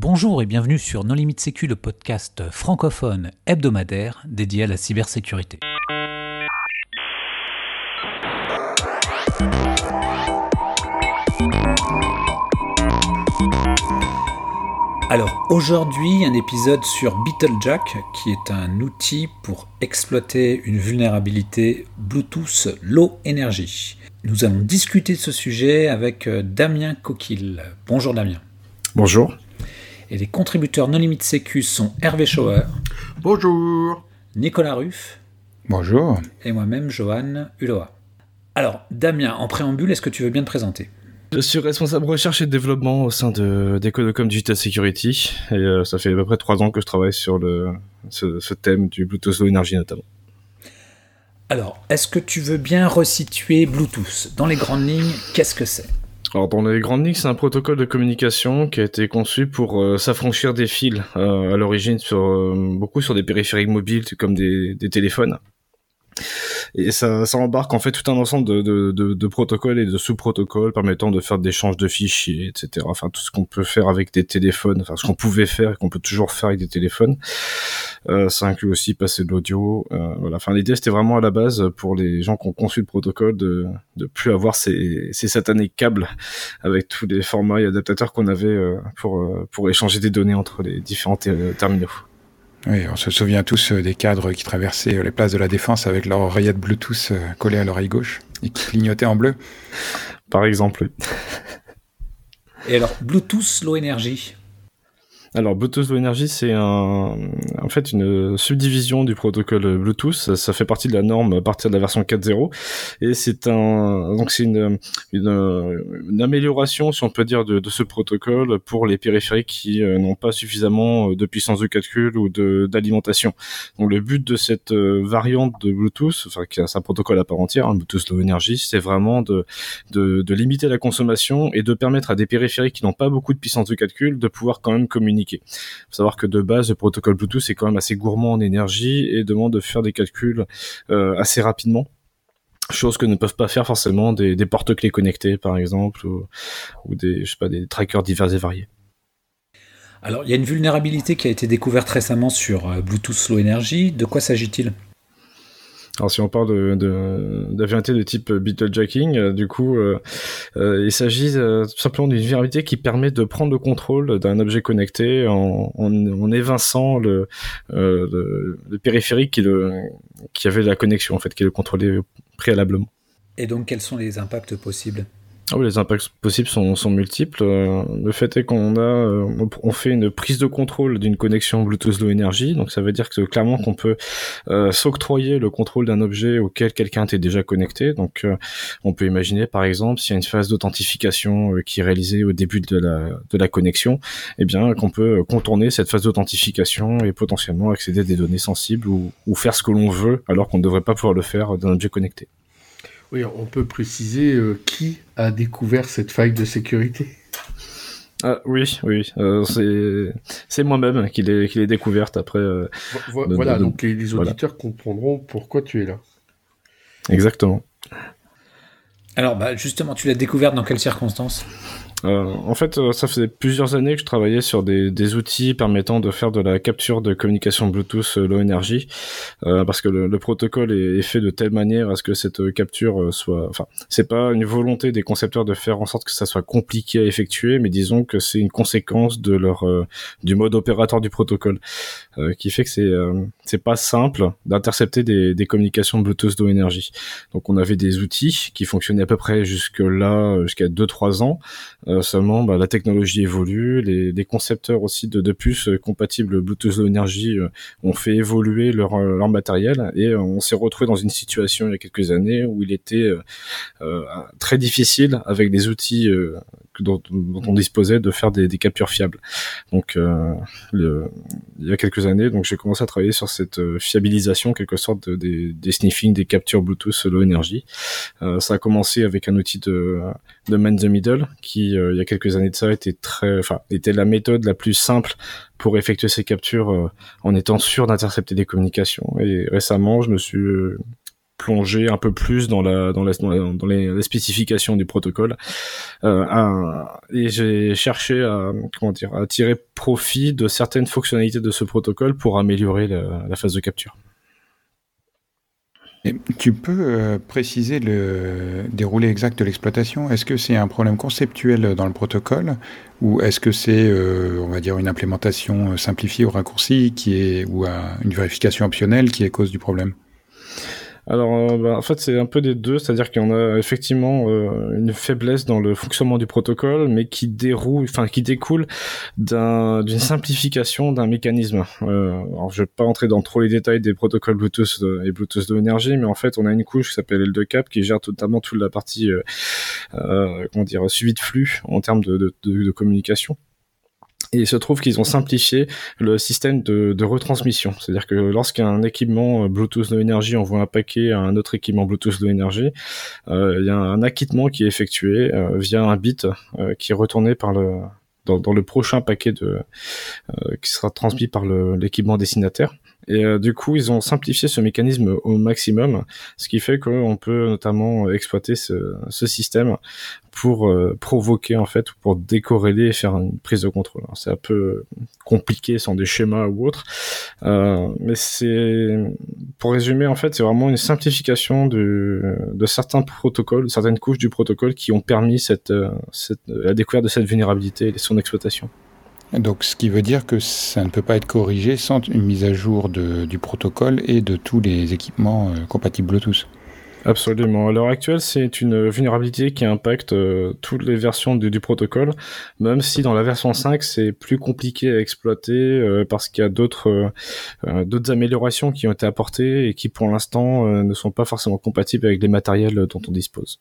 Bonjour et bienvenue sur Non Limite Sécu, le podcast francophone hebdomadaire dédié à la cybersécurité. Alors aujourd'hui un épisode sur BeetleJack qui est un outil pour exploiter une vulnérabilité Bluetooth Low Energy. Nous allons discuter de ce sujet avec euh, Damien Coquille. Bonjour Damien. Bonjour. Et les contributeurs non limite sécu sont Hervé Schauer. Bonjour. Nicolas Ruff. Bonjour. Et moi-même, Johan Uloa. Alors, Damien, en préambule, est-ce que tu veux bien te présenter? Je suis responsable recherche et développement au sein de d'Econocom Digital Security et euh, ça fait à peu près trois ans que je travaille sur le, ce, thème du Bluetooth Low Energy notamment. Alors, est-ce que tu veux bien resituer Bluetooth? Dans les grandes lignes, qu'est-ce que c'est? Alors dans les grandes lignes, c'est un protocole de communication qui a été conçu pour euh, s'affranchir des fils euh, à l'origine sur beaucoup sur des périphériques mobiles comme des téléphones et ça, ça embarque en fait tout un ensemble de, de, de, de protocoles et de sous-protocoles permettant de faire des échanges de fichiers, etc. Enfin tout ce qu'on peut faire avec des téléphones, enfin ce qu'on pouvait faire et qu'on peut toujours faire avec des téléphones. Euh, ça inclut aussi passer de l'audio. Euh, voilà. Enfin l'idée c'était vraiment à la base pour les gens qui ont conçu le protocole de de plus avoir ces, ces satanés câbles avec tous les formats et adaptateurs qu'on avait euh, pour euh, pour échanger des données entre les différents terminaux. Oui, on se souvient tous euh, des cadres qui traversaient euh, les places de la Défense avec leur oreillette Bluetooth euh, collée à l'oreille gauche et qui clignotaient en bleu. Par exemple. Et alors, Bluetooth Low Energy, alors Bluetooth Low Energy, c'est un, en fait une subdivision du protocole Bluetooth. Ça, fait partie de la norme à partir de la version 4.0 et c'est un donc c'est une, une, amélioration, si on peut dire, de, de ce protocole pour les périphériques qui euh, n'ont pas suffisamment de puissance de calcul ou d'alimentation. Donc le but de cette euh, variante de Bluetooth, enfin qui a un protocole à part entière, hein, Bluetooth Low Energy, c'est vraiment de, de de limiter la consommation et de permettre à des périphériques qui n'ont pas beaucoup de puissance de calcul de pouvoir quand même communiquer il faut savoir que de base, le protocole Bluetooth est quand même assez gourmand en énergie et demande de faire des calculs euh, assez rapidement chose que ne peuvent pas faire forcément des, porte-clés connectés par exemple ou, des des trackers divers et variés. Alors, il y a une vulnérabilité qui a été découverte récemment sur euh, Bluetooth Low Energy. De quoi s'agit-il? Alors si on parle de, de, de type beetlejacking, euh, du coup, euh, euh, il s'agit tout simplement d'une vulnérabilité qui permet de prendre le contrôle d'un objet connecté en, en, évinçant le, le, périphérique qui, le, qui avait la connexion, en fait, qui le contrôlait préalablement. Et donc, quels sont les impacts possibles? Ah oui, les impacts possibles sont, sont multiples. Euh, le fait est qu'on a, euh, on fait une prise de contrôle d'une connexion Bluetooth Low Energy, donc ça veut dire que clairement qu'on peut euh, s'octroyer le contrôle d'un objet auquel quelqu'un était déjà connecté. Donc, on peut imaginer par exemple s'il y a une phase d'authentification qui est réalisée au début de la de la connexion, eh bien qu'on peut contourner cette phase d'authentification et potentiellement accéder à des données sensibles ou, ou faire ce que l'on veut alors qu'on ne devrait pas pouvoir le faire d'un objet connecté. Oui, on peut préciser euh, qui a découvert cette faille de sécurité? Ah, oui, oui, euh, c'est moi-même qui l'ai découverte après. Euh, voilà, donc les, auditeurs comprendront pourquoi tu es là. Exactement. Alors, bah, justement, tu l'as découverte dans quelles circonstances? Euh, en fait, euh, ça faisait plusieurs années que je travaillais sur des, des, outils permettant de faire de la capture de communication Bluetooth euh, low energy, euh, parce que le, le protocole est, est, fait de telle manière à ce que cette capture soit. Enfin, c'est pas une volonté des concepteurs de faire en sorte que ça soit compliqué à effectuer, mais disons que c'est une conséquence de leur du mode opérateur du protocole, qui fait que c'est c'est pas simple d'intercepter des, des communications Bluetooth low energy. Donc, on avait des outils qui fonctionnaient à peu près jusque là, jusqu'à 2-3 ans. Euh, seulement, bah, la technologie évolue, les, concepteurs aussi de, de puces euh, compatibles Bluetooth Low Energy euh, ont fait évoluer leur matériel et on s'est retrouvé dans une situation il y a quelques années où il était très difficile avec des outils dont, on disposait de faire des, captures fiables. Donc, le, il y a quelques années, donc j'ai commencé à travailler sur cette fiabilisation, quelque sorte, des, des sniffing, des captures Bluetooth Low Energy. ça a commencé avec un outil de, de Man the Middle qui euh, il y a quelques années de ça était très, enfin, était la méthode la plus simple pour effectuer ces captures euh, en étant sûr d'intercepter des communications. Et récemment, je me suis euh, plonger un peu plus dans les, spécifications du protocole. Euh, et j'ai cherché à tirer profit de certaines fonctionnalités de ce protocole pour améliorer la phase de capture. Tu peux euh, préciser le déroulé exact de l'exploitation? Est-ce que c'est un problème conceptuel dans le protocole ou est-ce que c'est, euh, on va dire, une implémentation simplifiée ou raccourcie qui est, ou une vérification optionnelle qui est cause du problème? Alors, euh, bah, en fait, c'est un peu des deux, c'est-à-dire en a effectivement euh, une faiblesse dans le fonctionnement du protocole, mais qui déroule, enfin, qui découle d'une simplification d'un mécanisme. Euh, alors, je vais pas entrer dans trop les détails des protocoles Bluetooth et Bluetooth de l'énergie, mais en fait, on a une couche qui s'appelle L2CAP qui gère totalement toute la partie, comment dire, suivi de flux en termes de communication. Et il se trouve qu'ils ont simplifié le système de, de retransmission. C'est-à-dire que lorsqu'un équipement euh, Bluetooth de énergie envoie un paquet à un autre équipement Bluetooth de énergie, euh, il y a un acquittement qui est effectué euh, via un bit euh, qui est retourné par le dans, dans le prochain paquet de qui sera transmis par l'équipement destinataire. Et euh, du coup, ils ont simplifié ce mécanisme au maximum, ce qui fait qu'on peut notamment exploiter ce, ce système pour euh, provoquer en fait, pour décorréler et faire une prise de contrôle. C'est un peu compliqué sans des schémas ou autre, euh, mais c'est pour résumer en fait, c'est vraiment une simplification de, de certains protocoles, certaines couches du protocole qui ont permis cette, cette la découverte de cette vulnérabilité et son exploitation. Donc, ce qui veut dire que ça ne peut pas être corrigé sans une mise à jour de, du protocole et de tous les équipements euh, compatibles Bluetooth. Absolument. À l'heure actuelle, c'est une vulnérabilité qui impacte euh, toutes les versions du protocole, même si dans la version 5, c'est plus compliqué à exploiter euh, parce qu'il y a d'autres d'autres améliorations qui ont été apportées et qui, pour l'instant, ne sont pas forcément compatibles avec les matériels dont on dispose.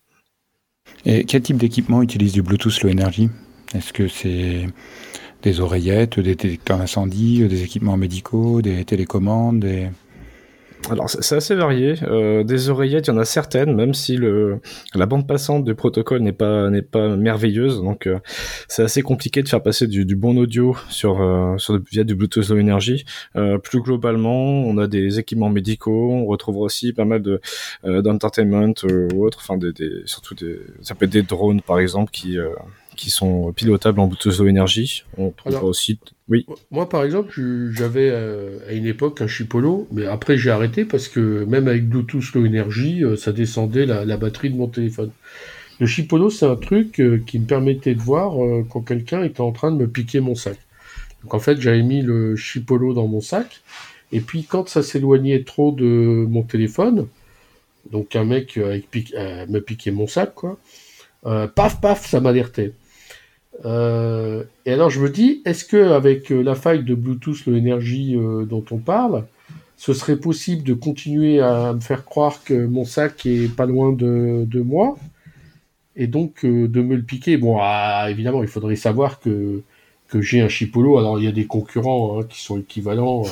Et quel type d'équipement utilise du Bluetooth Low Energy Est-ce que c'est des oreillettes, des détecteurs d'incendie, des équipements médicaux, des télécommandes, des... Alors c'est assez varié. Euh, des oreillettes, il y en a certaines, même si le la bande passante du protocole n'est pas n'est pas merveilleuse, donc euh, c'est assez compliqué de faire passer du, bon audio sur euh, via du Bluetooth Low Energy. Plus globalement, on a des équipements médicaux, on retrouve aussi pas mal de d'entertainment ou autre, enfin des, surtout des ça peut être des drones par exemple qui qui sont pilotables en Bluetooth Low Energy. On trouvera aussi. Oui. Moi, par exemple, j'avais euh, à une époque un Chipolo, mais après j'ai arrêté parce que même avec Bluetooth Low Energy, euh, ça descendait la, batterie de mon téléphone. Le Chipolo, c'est un truc euh, qui me permettait de voir quand quelqu'un était en train de me piquer mon sac. Donc en fait, j'avais mis le Chipolo dans mon sac, et puis quand ça s'éloignait trop de mon téléphone, donc un mec avec me piquait mon sac, quoi. paf, paf, ça m'alertait. Euh, et alors je me dis, est-ce que avec euh, la faille de Bluetooth, l'énergie euh, dont on parle, ce serait possible de continuer à me faire croire que mon sac est pas loin de, de moi et donc de me le piquer? Bon, ah, évidemment, il faudrait savoir que que j'ai un chipolo. Alors il y a des concurrents hein, qui sont équivalents.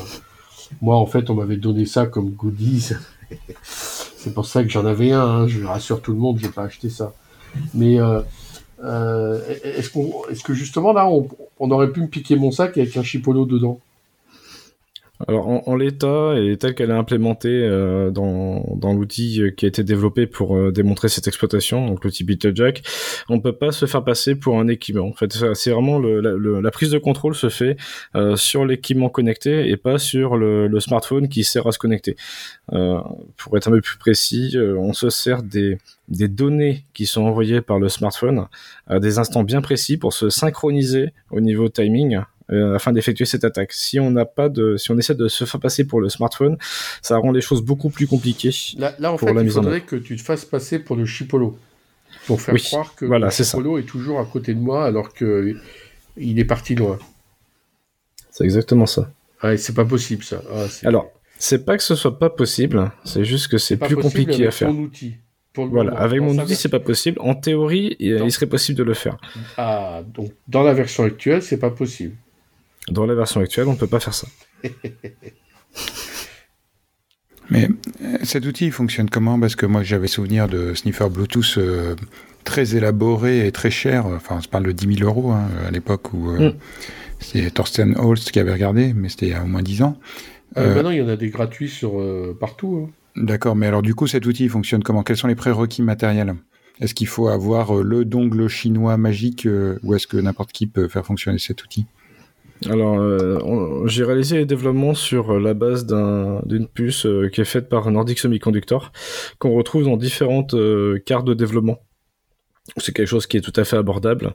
Moi, en fait, on m'avait donné ça comme goodies. C'est pour ça que j'en avais un. Hein. Je rassure tout le monde, j'ai pas acheté ça. Mais euh, est-ce, qu'on, est-ce que justement là, on, on, aurait pu me piquer mon sac avec un chipolo dedans? Alors en, l'état et tel qu'elle est implémentée euh, dans, dans l'outil euh, qui a été développé pour euh, démontrer cette exploitation, donc l'outil BeetleJack, on peut pas se faire passer pour un équipement. En fait, c'est vraiment le, la, prise de contrôle se fait sur l'équipement connecté et pas sur le, le, smartphone qui sert à se connecter. pour être un peu plus précis, on se sert des, des données qui sont envoyées par le smartphone à des instants bien précis pour se synchroniser au niveau timing euh, afin d'effectuer cette attaque. Si on n'a pas de, si on essaie de se faire passer pour le smartphone, ça rend les choses beaucoup plus compliquées. Là, en fait, il faudrait que tu te fasses passer pour le chipolo pour faire croire que le chipolo est toujours à côté de moi alors que il est parti loin. C'est exactement ça. Ouais, c'est pas possible ça. Ah, Alors, c'est pas que ce soit pas possible, c'est juste que c'est plus compliqué à faire. outil. voilà, avec mon outil, c'est pas possible. En théorie, il serait possible de le faire. Ah, donc dans la version actuelle, c'est pas possible. Dans la version actuelle, on ne peut pas faire ça. Mais euh, cet outil fonctionne comment? Parce que moi j'avais souvenir de sniffer Bluetooth euh, très élaboré et très cher. Enfin, on se parle de 10 000 euros hein, à l'époque où euh, mm. c'est Thorsten Holst qui avait regardé, mais c'était il y a au moins 10 ans. maintenant il y en a des gratuits sur partout. Hein. D'accord, mais alors du coup, cet outil fonctionne comment? Quels sont les prérequis matériels? Est-ce qu'il faut avoir le dongle chinois magique ou est-ce que n'importe qui peut faire fonctionner cet outil? Alors, euh, j'ai réalisé les développements sur la base d'une puce euh, qui est faite par Nordic Semiconductor, qu'on retrouve dans différentes euh, cartes de développement. C'est quelque chose qui est tout à fait abordable.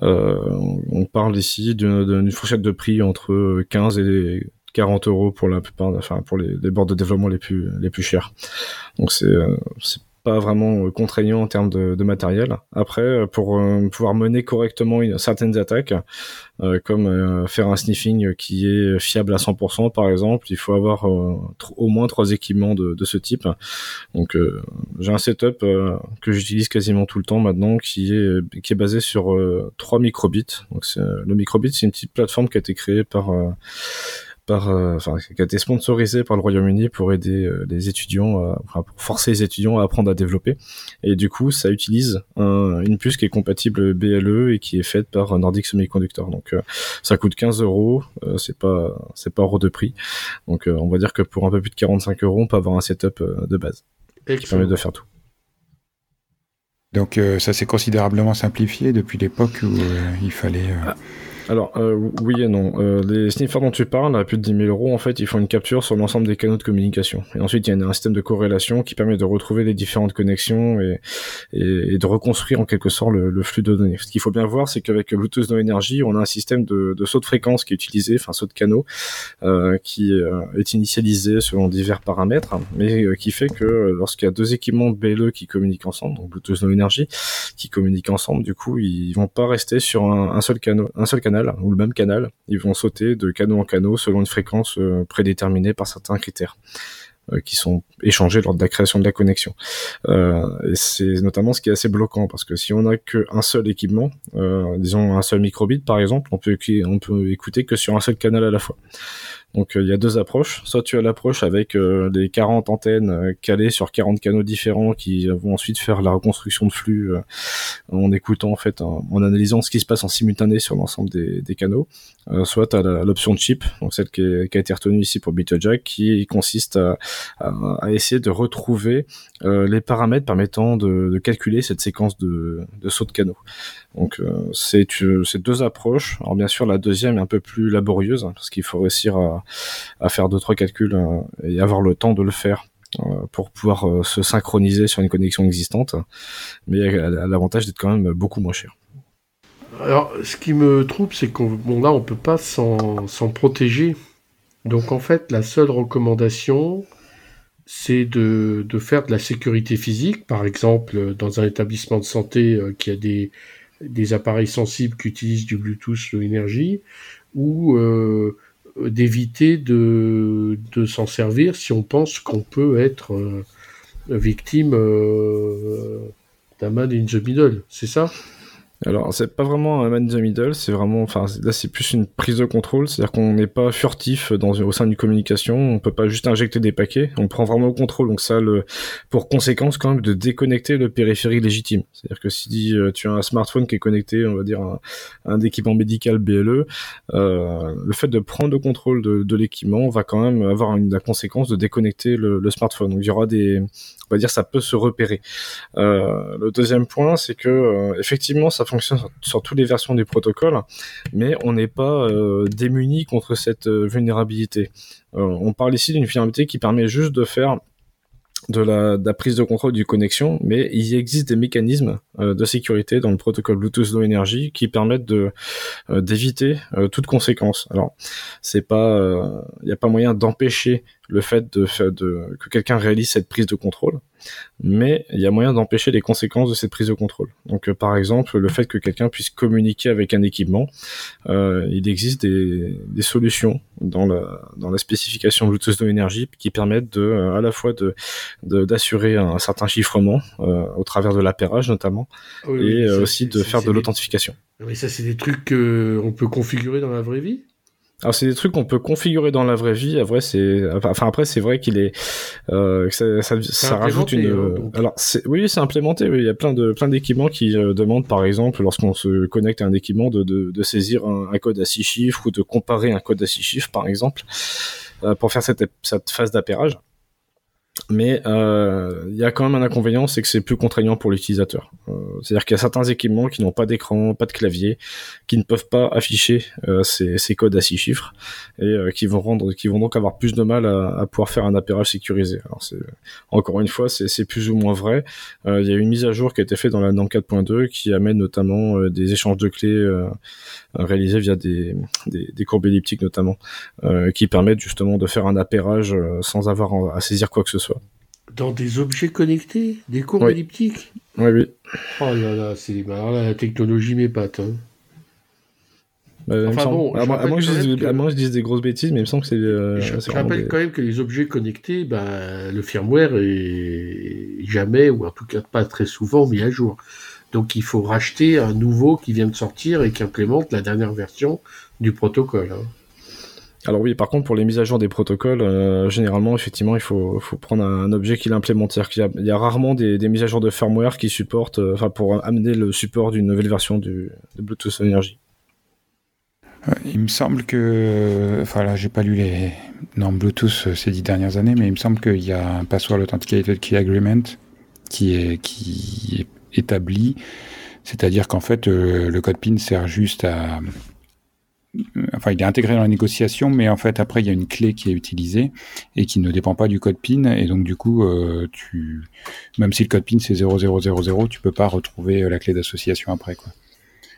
on parle ici d'une fourchette de prix entre 15 et 40 euros pour la plupart, enfin pour les, les bords de développement les plus les plus chers. Donc c'est pas vraiment euh, contraignant en termes de, matériel. Après, euh, pour euh, pouvoir mener correctement certaines attaques, comme faire un sniffing qui est fiable à 100%, par exemple, il faut avoir au moins trois équipements de, ce type. Donc, j'ai un setup que j'utilise quasiment tout le temps maintenant, qui est qui est basé sur trois microbits. Donc, le microbit, c'est une petite plateforme qui a été créée par par, euh, enfin, qui a été sponsorisé par le Royaume-Uni pour aider euh, les étudiants, enfin, pour forcer les étudiants à apprendre à développer. Et du coup, ça utilise une puce qui est compatible BLE et qui est faite par Nordic Semiconductor. Donc, euh, ça coûte 15 euros. c'est pas, c'est pas hors de prix. Donc, on va dire que pour un peu plus de 45 euros, on peut avoir un setup de base qui permet de faire tout. Donc, ça s'est considérablement simplifié depuis l'époque où il fallait. Ah, alors, euh, oui et non. Euh, les sniffers dont tu parles, à plus de 10 000 euros, en fait, ils font une capture sur l'ensemble des canaux de communication. Et ensuite, il y a un système de corrélation qui permet de retrouver les différentes connexions et, et, de reconstruire en quelque sorte le, flux de données. Ce qu'il faut bien voir, c'est qu'avec Bluetooth No Energy, on a un système de, saut de fréquence qui est utilisé, enfin saut de canaux, euh, qui euh, est initialisé selon divers paramètres, mais euh, qui fait que lorsqu'il y a deux équipements BLE qui communiquent ensemble, donc Bluetooth No Energy, qui communiquent ensemble, du coup, ils vont pas rester sur un seul canal ou le même canal. Ils vont sauter de canaux en canaux selon une fréquence euh, prédéterminée par certains critères euh, qui sont échangés lors de la création de la connexion. Euh, c'est notamment ce qui est assez bloquant parce que si on n'a qu'un seul équipement, disons un seul microbit par exemple, on peut, on peut écouter que sur un seul canal à la fois. Donc euh, il y a deux approches. Soit tu as l'approche avec euh, les 40 antennes euh, calées sur 40 canaux différents qui vont ensuite faire la reconstruction de flux en écoutant en fait, en, analysant ce qui se passe en simultané sur l'ensemble des, canaux. soit tu as l'option chip, donc celle qui, a été retenue ici pour BitoJack, qui consiste à, essayer de retrouver les paramètres permettant de, calculer cette séquence de, de sauts de canaux. Donc c'est c'est deux approches. Alors bien sûr la deuxième est un peu plus laborieuse hein, parce qu'il faut réussir à, à faire deux trois calculs euh, et avoir le temps de le faire euh, pour pouvoir euh, se synchroniser sur une connexion existante, mais a l'avantage d'être quand même beaucoup moins cher. Alors, ce qui me trouble, c'est qu'on bon, là, on peut pas s'en protéger. Donc, en fait, la seule recommandation, c'est de, faire de la sécurité physique. Par exemple, dans un établissement de santé qui a des, appareils sensibles qui utilisent du Bluetooth Low Energy, ou d'éviter de, de s'en servir si on pense qu'on peut être euh, victime euh, d'un man in the middle, c'est ça? Alors, c'est pas vraiment un man in the middle, c'est vraiment, enfin, là, c'est plus une prise de contrôle, c'est-à-dire qu'on n'est pas furtif dans, au sein d'une communication, on peut pas juste injecter des paquets, on prend vraiment le contrôle, donc ça, pour conséquence, quand même, de déconnecter le périphérique légitime. C'est-à-dire que si euh, tu as un smartphone qui est connecté, on va dire, à un, équipement médical BLE, euh, le fait de prendre le contrôle de, l'équipement va quand même avoir une, la conséquence de déconnecter le, smartphone. Donc, il y aura des, on va dire, ça peut se repérer. Euh, le deuxième point, c'est que effectivement, ça fonctionne sur, toutes les versions du protocole, mais on n'est pas euh, démuni contre cette vulnérabilité. on parle ici d'une vulnérabilité qui permet juste de faire de la, prise de contrôle du connexion, mais il existe des mécanismes de sécurité dans le protocole Bluetooth Low Energy qui permettent de d'éviter toute conséquence. Alors, c'est pas, il n'y a pas moyen d'empêcher le fait de, de que quelqu'un réalise cette prise de contrôle, mais il y a moyen d'empêcher les conséquences de cette prise de contrôle. Donc, euh, par exemple, le fait que quelqu'un puisse communiquer avec un équipement, euh, il existe des, des, solutions dans la, dans la spécification Bluetooth de l'énergie qui permettent de, euh, à la fois de d'assurer un, certain chiffrement euh, au travers de l'appairage notamment, et aussi de faire de l'authentification. Mais ça, c'est des trucs qu'on peut configurer dans la vraie vie? Alors c'est des trucs qu'on peut configurer dans la vraie vie. Après c'est, enfin après c'est vrai qu'il est, euh, ça, ça, ça rajoute une. Hein, alors oui c'est implémenté. Il y a plein de plein d'équipements qui euh, demandent par exemple lorsqu'on se connecte à un équipement de, de, de saisir un, code à six chiffres ou de comparer un code à six chiffres par exemple euh, pour faire cette, cette phase d'appairage. Mais euh, il y a quand même un inconvénient, c'est que c'est plus contraignant pour l'utilisateur. Euh, C'est-à-dire qu'il y a certains équipements qui n'ont pas d'écran, pas de clavier, qui ne peuvent pas afficher euh, ces, codes à six chiffres et qui vont rendre, qui vont donc avoir plus de mal à, pouvoir faire un appairage sécurisé. Alors encore une fois, c'est plus ou moins vrai. Il y a une mise à jour qui a été faite dans la NAM 4.2 qui amène notamment des échanges de clés réalisés via des, des, des, courbes elliptiques notamment, qui permettent justement de faire un appairage sans avoir à saisir quoi que ce soit. Dans des objets connectés Des courbes oui. elliptiques Oui, oui. Oh là là, c'est... Alors là, la technologie m'épate. Hein. Bah, enfin bon, à, moins, que que je dise des grosses bêtises, mais il me semble que c'est. Euh, je, je rappelle des... quand même que les objets connectés, bah, le firmware est jamais, ou en tout cas pas très souvent, mis à jour. Donc il faut racheter un nouveau qui vient de sortir et qui implémente la dernière version du protocole. Hein. Alors oui, par contre, pour les mises à jour des protocoles, euh, généralement, effectivement, il faut, prendre un, objet qui l'implémente. Qu'il y, a rarement des, mises à jour de firmware qui supportent, euh, enfin, pour amener le support d'une nouvelle version du, de Bluetooth Energy. Il me semble que, enfin là, j'ai pas lu les normes Bluetooth ces dix dernières années, mais il me semble qu'il y a un Password Authenticated Key Agreement qui est, établi. C'est-à-dire qu'en fait, euh, le code PIN sert juste à, enfin, il est intégré dans la négociation, mais en fait, après, il y a une clé qui est utilisée et qui ne dépend pas du code PIN. Et donc, du coup, euh, tu, même si le code PIN c'est 0000, tu peux pas retrouver la clé d'association après, quoi.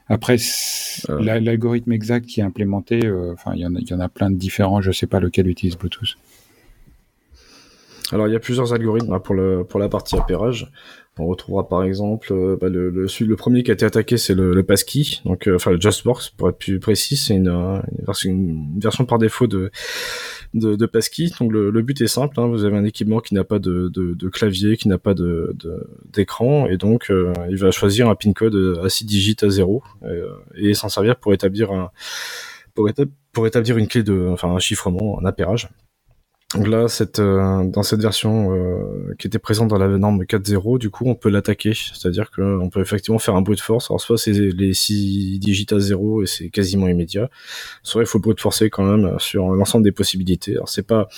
Après, euh. l'algorithme exact qui est implémenté, euh, enfin, il y, y, en a plein de différents. Je sais pas lequel utilise Bluetooth. Alors, il y a plusieurs algorithmes pour, le, pour la partie appairage. On retrouvera par exemple euh, bah, le, le, premier qui a été attaqué, c'est le, le donc euh, enfin le JustWorks pour être plus précis, c'est une, une, version, par défaut de de. Donc le, but est simple, hein, vous avez un équipement qui n'a pas de, de, clavier, qui n'a pas de d'écran, et donc euh, il va choisir un pin code à 6 digits à 0 et, s'en servir pour établir un pour établir une clé de, enfin un chiffrement, un appairage. Donc là, euh, dans cette version euh, qui était présente dans la norme 4.0, du coup, on peut l'attaquer. C'est-à-dire qu'on peut effectivement faire un brute force. Alors soit c'est les 6 digits à 0 et c'est quasiment immédiat, soit il faut brute forcer quand même sur l'ensemble des possibilités. Alors c'est pas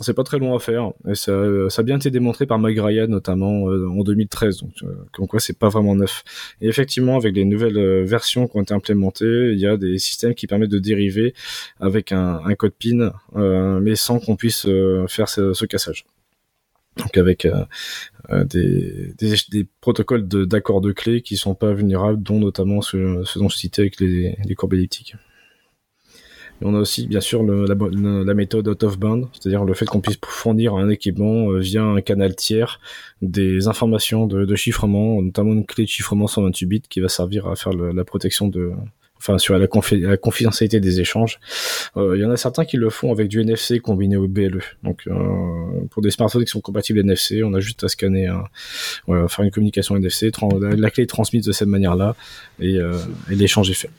c'est pas très long à faire. Et ça, ça a bien été démontré par Mike Ryan notamment euh, en 2013 donc euh, comme quoi c'est pas vraiment neuf. Et effectivement avec les nouvelles euh, versions qui ont été implémentées il y a des systèmes qui permettent de dériver avec un, un code PIN euh, mais sans qu'on puisse euh, faire ce, ce, cassage. Donc avec des, des, des, protocoles d'accords de, de clés qui sont pas vulnérables dont notamment ce, ce dont je citais avec les, les courbes elliptiques on a aussi, bien sûr, la, méthode out of band, c'est-à-dire le fait qu'on puisse fournir un équipement euh, via un canal tiers des informations de, chiffrement, notamment une clé de chiffrement 128 bits qui va servir à faire la protection de, enfin sur la, confi la, confidentialité des échanges. Il euh, y en a certains qui le font avec du NFC combiné au BLE. Donc euh, pour des smartphones qui sont compatibles NFC, on a juste à scanner, un, faire une communication NFC, la, clé est transmise de cette manière-là et l'échange est fait.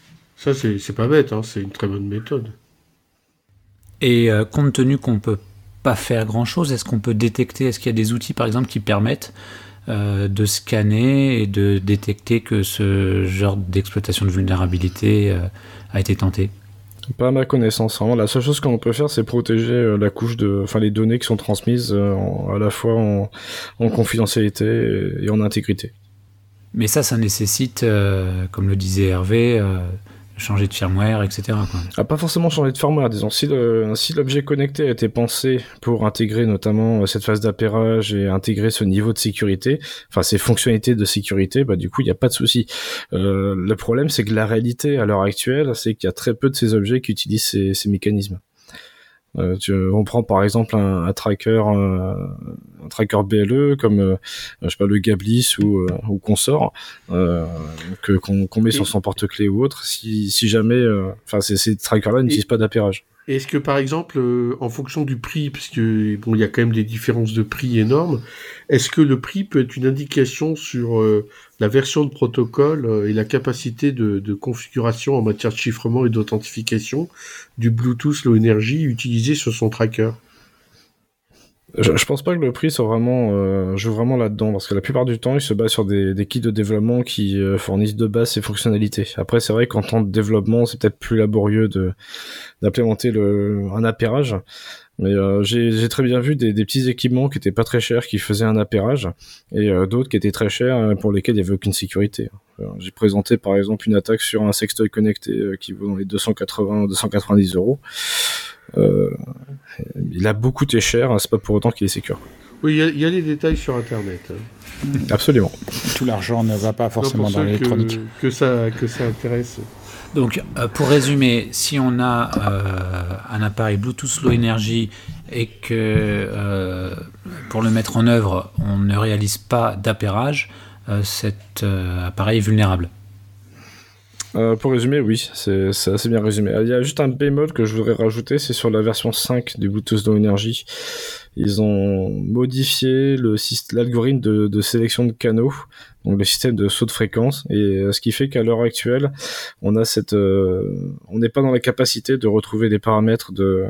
Ça, c'est pas bête, hein, c'est une très bonne méthode. Et euh, compte tenu qu'on peut pas faire grand chose, est-ce qu'on peut détecter, est-ce qu'il y a des outils par exemple qui permettent euh, de scanner et de détecter que ce genre d'exploitation de vulnérabilité euh, a été tenté pas à ma connaissance. Vraiment, la seule chose qu'on peut faire, c'est protéger la couche de, enfin les données qui sont transmises en, à la fois en, en confidentialité et, et, en intégrité. Mais ça, ça nécessite, euh, comme le disait Hervé, changer de firmware, etc. Quoi. Ah, pas forcément changer de firmware, disons. Si, le, si l'objet connecté a été pensé pour intégrer notamment cette phase d'appairage et intégrer ce niveau de sécurité, enfin ces fonctionnalités de sécurité, bah du coup il n'y a pas de souci. Euh, le problème c'est que la réalité à l'heure actuelle, c'est qu'il y a très peu de ces objets qui utilisent ces, ces mécanismes. Euh, tu, on prend par exemple un, un tracker, un, un, tracker BLE comme euh, je sais pas le Gablis ou, euh, ou consort euh, que qu'on qu met sur son porte-clés ou autre. Si, si jamais, enfin ces, ces trackers-là n'utilisent pas d'appairage. Est-ce que par exemple, euh, en fonction du prix, parce bon, il y a quand même des différences de prix énormes, est-ce que le prix peut être une indication sur euh, la version de protocole euh, et la capacité de, de, configuration en matière de chiffrement et d'authentification du Bluetooth Low Energy utilisé sur son tracker? Je, je, pense pas que le prix soit vraiment euh, joue vraiment là-dedans parce que la plupart du temps il se base sur des, des kits de développement qui euh, fournissent de base ces fonctionnalités. Après c'est vrai qu'en temps de développement c'est peut-être plus laborieux de d'implémenter le un appairage, Mais euh, j'ai très bien vu des, petits équipements qui étaient pas très chers, qui faisaient un appairage, et euh, d'autres qui étaient très chers pour lesquels il y avait aucune sécurité. J'ai présenté par exemple une attaque sur un sextoy connecté qui vaut dans les 280-290 euros. Il a beaucoup été cher, hein, c'est pas pour autant qu'il est sécur. Oui, il y, a les détails sur Internet. Hein. Absolument. Tout l'argent ne va pas forcément dans l'électronique. Que, ça, que ça intéresse. Donc, euh, pour résumer, si on a euh, un appareil Bluetooth Low Energy et que euh, pour le mettre en œuvre, on ne réalise pas d'appairage, cet appareil est vulnérable. Pour résumer, oui, c'est assez bien résumé. Il y a juste un bémol que je voudrais rajouter, c'est sur la version 5 du Bluetooth Low Energy. Ils ont modifié l'algorithme de, de, sélection de canaux, donc le système de saut de fréquence, et euh, ce qui fait qu'à l'heure actuelle, on a cette, euh, on n'est pas dans la capacité de retrouver des paramètres de,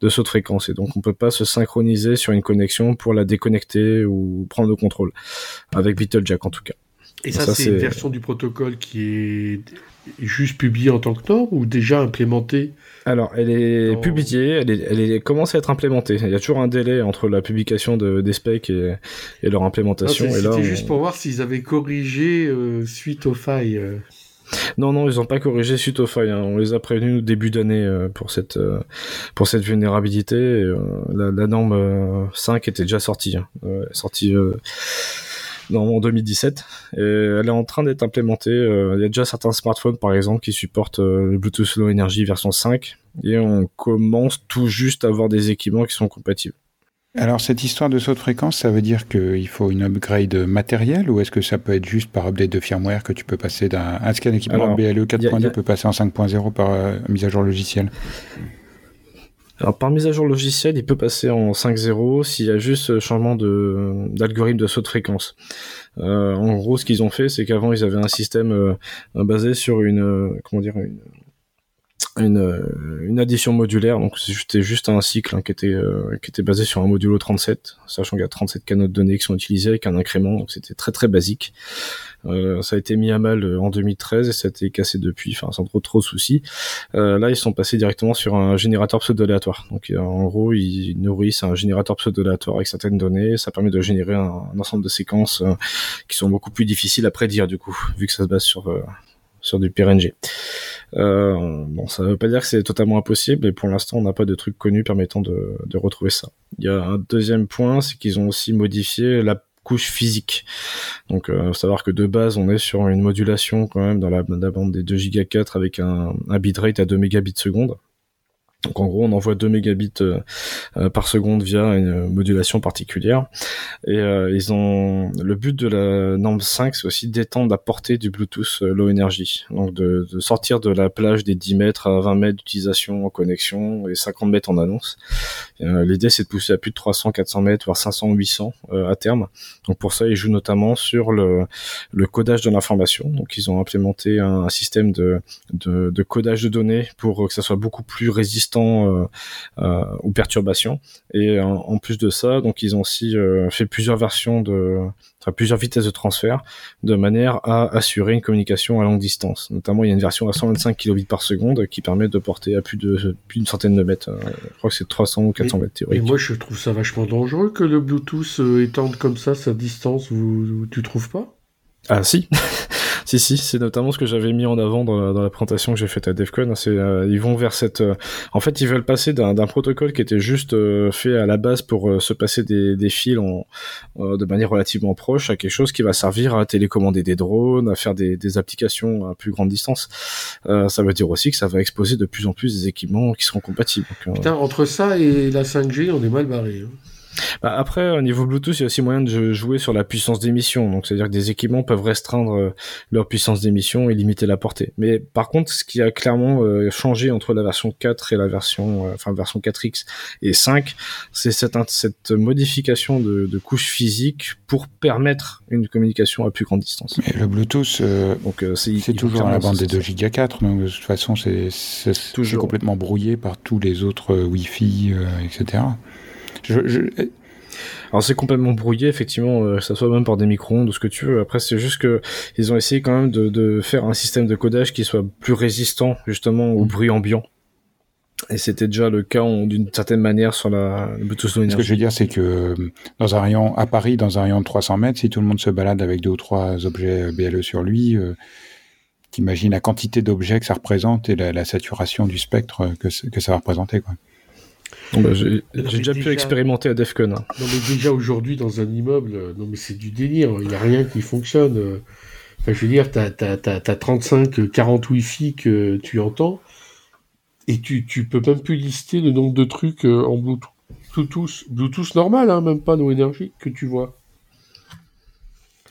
de saut de fréquence, et donc on peut pas se synchroniser sur une connexion pour la déconnecter ou prendre le contrôle avec BeatleJack en tout cas. Et ça, c'est une version du protocole qui est juste publiée en tant que norme ou déjà implémentée alors, elle est publiée, elle, est, elle est, commence à être implémentée. Il y a toujours un délai entre la publication de, des specs et, et leur implémentation. C'était juste pour voir s'ils avaient corrigé euh, suite aux failles. Euh. Non, non, ils n'ont pas corrigé suite aux failles. Hein. On les a prévenus au début d'année euh, pour cette pour cette vulnérabilité. la, la, norme 5 était déjà sortie, hein. sortie en 2017. Et elle est en train d'être implémentée. Euh, il y a déjà certains smartphones, par exemple, qui supportent euh, le Bluetooth Low Energy version 5. Et on commence tout juste à avoir des équipements qui sont compatibles. Alors cette histoire de saut de fréquence, ça veut dire qu'il faut une upgrade matérielle ou est-ce que ça peut être juste par update de firmware que tu peux passer d'un... Est-ce qu'un équipement BLE 4.2 peut passer en 5.0 par euh, mise à jour logicielle? Par mise à jour logiciel, il peut passer en 5.0 s'il y a juste changement de d'algorithme de saut de fréquence. Euh, en gros, ce qu'ils ont fait, c'est qu'avant ils avaient un système euh, basé sur une euh, comment dire une euh, addition modulaire, donc c'était juste un cycle hein, qui était euh, qui était basé sur un modulo 37, sachant qu'il y a 37 canaux de données qui sont utilisés avec un incrément, donc c'était très très basique. Euh, ça a été mis à mal euh, en 2013 et ça a été cassé depuis, enfin sans trop trop de soucis. Euh, là, ils sont passés directement sur un générateur pseudo-aléatoire. Donc en gros, ils nourrissent un générateur pseudo-aléatoire avec certaines données. Ça permet de générer un, un ensemble de séquences qui sont beaucoup plus difficiles à prédire du coup, vu que ça se base sur sur du PRNG. Euh, bon, ça veut pas dire que c'est totalement impossible, et pour l'instant, on n'a pas de truc connu permettant de, de, retrouver ça. Il y a un deuxième point, c'est qu'ils ont aussi modifié la couche physique. Donc, euh, savoir que de base, on est sur une modulation quand même dans la, bande des 2 Go 4 avec un, un bitrate à 2 mégabits. Donc en gros, on envoie 2 mégabits euh, euh, par seconde via une modulation particulière. Et euh, ils ont le but de la norme 5, c'est aussi d'étendre la portée du Bluetooth Low Energy. Donc de, de, sortir de la plage des 10 mètres à 20 mètres d'utilisation en connexion et 50 mètres en annonce. L'idée, c'est de pousser à plus de 300, 400 mètres, voire 500, 800 à terme. Donc pour ça, ils jouent notamment sur le, le codage de l'information. Donc ils ont implémenté un, un système de, de, de codage de données pour que ça soit beaucoup plus résistant euh, euh, ou perturbations. Et en, plus de ça, donc ils ont aussi euh, fait plusieurs versions de, enfin, plusieurs vitesses de transfert de manière à assurer une communication à longue distance. Notamment, il y a une version à 125 kbps par seconde qui permet de porter à plus de plus d'une centaine de mètres. Je crois que c'est 300 ou 400 mètres théoriques. Et moi, je trouve ça vachement dangereux que le Bluetooth étende comme ça sa distance. Vous, tu trouves pas? Ah si Si, si, c'est notamment ce que j'avais mis en avant dans la, présentation que j'ai faite à DevCon. C'est euh, ils vont vers cette. Euh, en fait, ils veulent passer d'un protocole qui était juste euh, fait à la base pour se passer des, fils de manière relativement proche à quelque chose qui va servir à télécommander des drones, à faire des, des applications à plus grande distance. ça veut dire aussi que ça va exposer de plus en plus des équipements qui seront compatibles. Putain, entre ça et la 5G, on est mal barré. Hein. Bah après, au niveau Bluetooth, il y a aussi moyen de jouer sur la puissance d'émission. Donc, c'est-à-dire que des équipements peuvent restreindre euh, leur puissance d'émission et limiter la portée. Mais par contre, ce qui a clairement euh, changé entre la version 4 et la version, euh, enfin version 4X et 5, c'est cette, cette modification de, de couche physique pour permettre une communication à plus grande distance. Et le Bluetooth, donc c'est toujours à la bande des 2 Go 4. Donc de toute façon, c'est complètement brouillé par tous les autres Wi-Fi, etc. Alors c'est complètement brouillé, effectivement, euh, ça soit même par des micro-ondes ou ce que tu veux. Après, c'est juste que ils ont essayé quand même de, faire un système de codage qui soit plus résistant justement au mm. bruit ambiant. et c'était déjà le cas d'une certaine manière sur la Bluetooth Low Ce que je veux dire, c'est que dans un rayon, à Paris, dans un rayon de 300 mètres, si tout le monde se balade avec deux ou trois objets BLE sur lui, euh, t'imagines la quantité d'objets que ça représente et la, saturation du spectre que, que ça va représenter, quoi. Bah, j'ai déjà, pu expérimenter à Defcon. Hein. Non, mais déjà aujourd'hui, dans un immeuble, non, mais c'est du délire. Il n'y a rien qui fonctionne. Enfin, je veux dire, tu as, 35, 40 Wi-Fi que tu entends et tu, tu peux même plus lister le nombre de trucs euh, en Bluetooth. Bluetooth, Bluetooth normal, hein, même pas nos énergies que tu vois.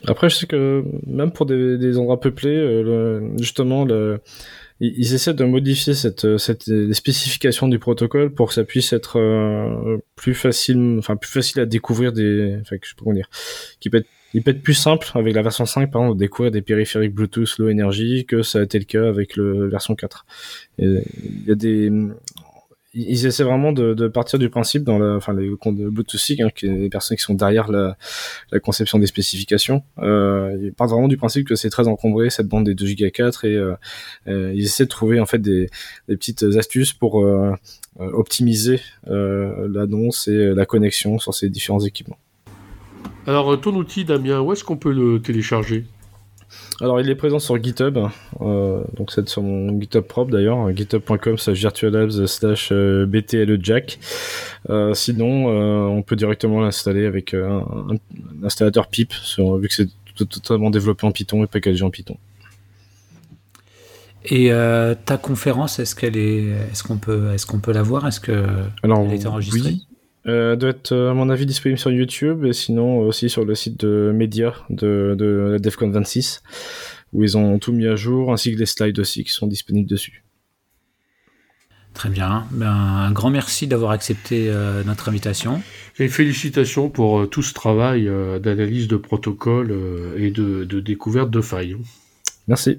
Après, je sais que même pour des, des endroits peuplés, euh, justement, le, ils, essaient de modifier cette, cette les spécifications du protocole pour que ça puisse être euh, plus facile, enfin plus facile à découvrir des, enfin, je sais pas dire, qui peut être il peut être plus simple avec la version 5 par exemple de découvrir des périphériques Bluetooth low energy que ça a été le cas avec la version 4. il y a des ils essaient vraiment de, de, partir du principe dans la, enfin les comptes de Bluetooth SIG, hein, qui les personnes qui sont derrière la, la conception des spécifications, euh, ils partent vraiment du principe que c'est très encombré cette bande des 2 Go 4 et euh, euh, ils essaient de trouver en fait des, des petites astuces pour euh, optimiser euh, l'annonce et la connexion sur ces différents équipements. Alors, ton outil, Damien, où est-ce qu'on peut le télécharger? Alors, il est présent sur GitHub, euh, donc c'est sur mon GitHub propre d'ailleurs, github.com slash virtuallabs slash euh, btlejack. Euh, sinon, on peut directement l'installer avec un, installateur PIP, vu que c'est totalement développé en Python et packagé en Python. Et ta conférence, est-ce qu'elle est, est-ce qu'on peut, est-ce qu'on peut la voir? Est-ce que Alors, elle est enregistrée? Euh, doit être, euh, à mon avis, disponible sur YouTube et sinon aussi sur le site de Media de, de la DEFCON 26, où ils ont tout mis à jour, ainsi que les slides aussi qui sont disponibles dessus. Très bien. Ben, un grand merci d'avoir accepté euh, notre invitation. Et félicitations pour euh, tout ce travail d'analyse de protocole et de, de découverte de failles. Merci.